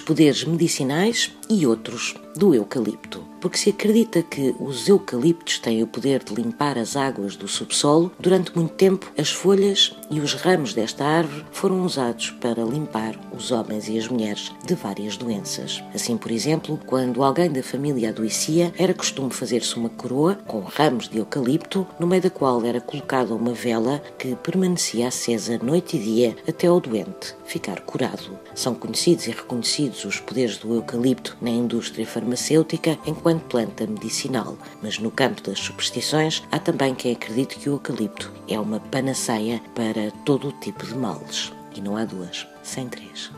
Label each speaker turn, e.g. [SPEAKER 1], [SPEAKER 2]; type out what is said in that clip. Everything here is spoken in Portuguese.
[SPEAKER 1] poderes medicinais e outros do eucalipto porque se acredita que os eucaliptos têm o poder de limpar as águas do subsolo, durante muito tempo as folhas e os ramos desta árvore foram usados para limpar os homens e as mulheres de várias doenças. Assim, por exemplo, quando alguém da família adoecia, era costume fazer-se uma coroa com ramos de eucalipto, no meio da qual era colocada uma vela que permanecia acesa noite e dia até o doente ficar curado. São conhecidos e reconhecidos os poderes do eucalipto na indústria farmacêutica enquanto planta medicinal, mas no campo das superstições há também quem acredite que o eucalipto é uma panaceia para todo o tipo de males. E não há duas sem três.